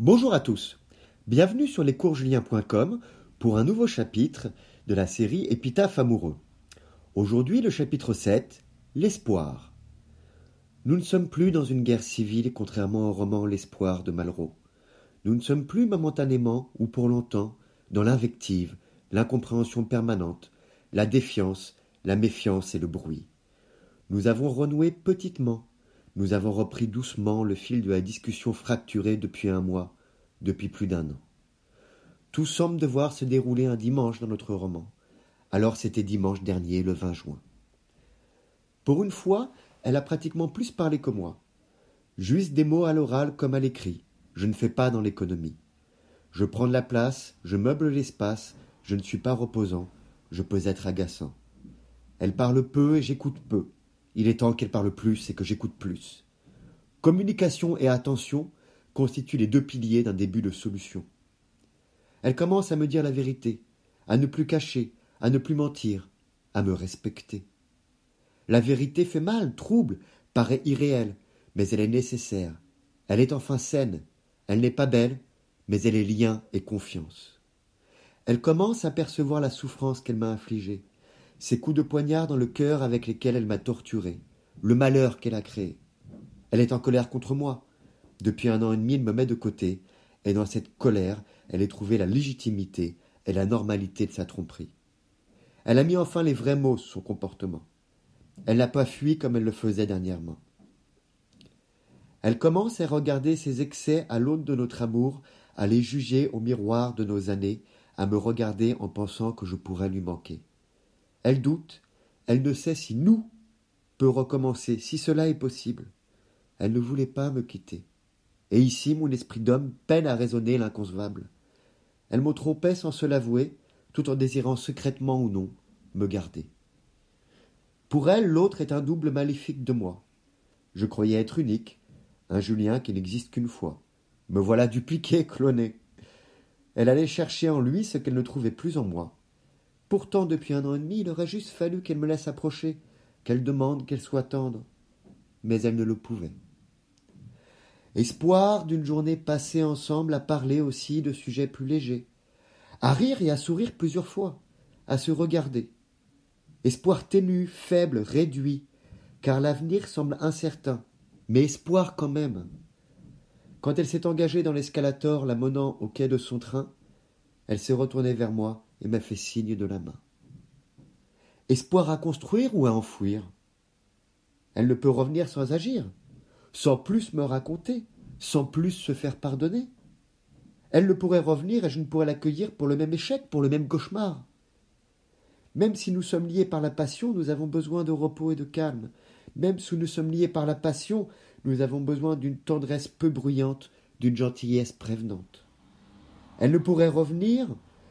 Bonjour à tous, bienvenue sur lescoursjulien.com pour un nouveau chapitre de la série Épitaphe amoureux. Aujourd'hui le chapitre 7, L'espoir. Nous ne sommes plus dans une guerre civile contrairement au roman L'espoir de Malraux. Nous ne sommes plus momentanément ou pour longtemps dans l'invective, l'incompréhension permanente, la défiance, la méfiance et le bruit. Nous avons renoué petitement nous avons repris doucement le fil de la discussion fracturée depuis un mois, depuis plus d'un an. Tout semble devoir se dérouler un dimanche dans notre roman. Alors c'était dimanche dernier, le 20 juin. Pour une fois, elle a pratiquement plus parlé que moi. Juste des mots à l'oral comme à l'écrit. Je ne fais pas dans l'économie. Je prends de la place, je meuble l'espace, je ne suis pas reposant, je peux être agaçant. Elle parle peu et j'écoute peu. Il est temps qu'elle parle plus et que j'écoute plus. Communication et attention constituent les deux piliers d'un début de solution. Elle commence à me dire la vérité, à ne plus cacher, à ne plus mentir, à me respecter. La vérité fait mal, trouble, paraît irréelle, mais elle est nécessaire. Elle est enfin saine. Elle n'est pas belle, mais elle est lien et confiance. Elle commence à percevoir la souffrance qu'elle m'a infligée, ces coups de poignard dans le cœur avec lesquels elle m'a torturé, le malheur qu'elle a créé. Elle est en colère contre moi. Depuis un an et demi, elle me met de côté, et dans cette colère, elle a trouvé la légitimité et la normalité de sa tromperie. Elle a mis enfin les vrais mots sur son comportement. Elle n'a pas fui comme elle le faisait dernièrement. Elle commence à regarder ses excès à l'aune de notre amour, à les juger au miroir de nos années, à me regarder en pensant que je pourrais lui manquer. Elle doute, elle ne sait si nous peut recommencer, si cela est possible. Elle ne voulait pas me quitter. Et ici mon esprit d'homme peine à raisonner l'inconcevable. Elle me trompait sans se l'avouer, tout en désirant secrètement ou non me garder. Pour elle, l'autre est un double maléfique de moi. Je croyais être unique, un Julien qui n'existe qu'une fois. Me voilà dupliqué, cloné. Elle allait chercher en lui ce qu'elle ne trouvait plus en moi. Pourtant, depuis un an et demi, il aurait juste fallu qu'elle me laisse approcher, qu'elle demande qu'elle soit tendre. Mais elle ne le pouvait. Espoir d'une journée passée ensemble à parler aussi de sujets plus légers, à rire et à sourire plusieurs fois, à se regarder. Espoir ténu, faible, réduit, car l'avenir semble incertain, mais espoir quand même. Quand elle s'est engagée dans l'escalator, la menant au quai de son train, elle s'est retournée vers moi et m'a fait signe de la main. Espoir à construire ou à enfouir? Elle ne peut revenir sans agir, sans plus me raconter, sans plus se faire pardonner. Elle ne pourrait revenir et je ne pourrais l'accueillir pour le même échec, pour le même cauchemar. Même si nous sommes liés par la passion, nous avons besoin de repos et de calme. Même si nous sommes liés par la passion, nous avons besoin d'une tendresse peu bruyante, d'une gentillesse prévenante. Elle ne pourrait revenir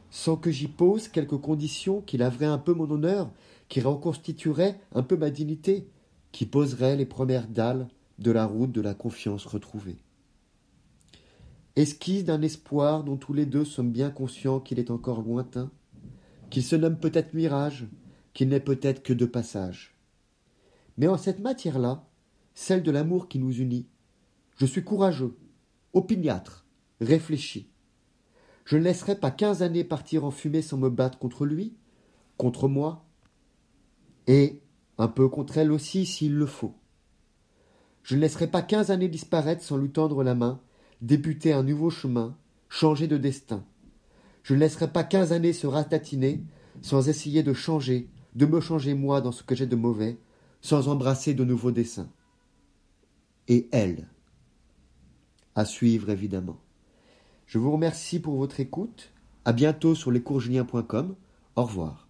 sans que j'y pose quelques conditions qui laveraient un peu mon honneur, qui reconstitueraient un peu ma dignité, qui poseraient les premières dalles de la route de la confiance retrouvée. Esquisse d'un espoir dont tous les deux sommes bien conscients qu'il est encore lointain, qu'il se nomme peut-être mirage, qu'il n'est peut-être que de passage. Mais en cette matière-là, celle de l'amour qui nous unit, je suis courageux, opiniâtre, réfléchi. Je ne laisserai pas quinze années partir en fumée sans me battre contre lui, contre moi, et un peu contre elle aussi s'il le faut. Je ne laisserai pas quinze années disparaître sans lui tendre la main, débuter un nouveau chemin, changer de destin. Je ne laisserai pas quinze années se ratatiner sans essayer de changer, de me changer moi dans ce que j'ai de mauvais, sans embrasser de nouveaux dessins. Et elle. À suivre évidemment. Je vous remercie pour votre écoute. À bientôt sur lescoursjulien.com. Au revoir.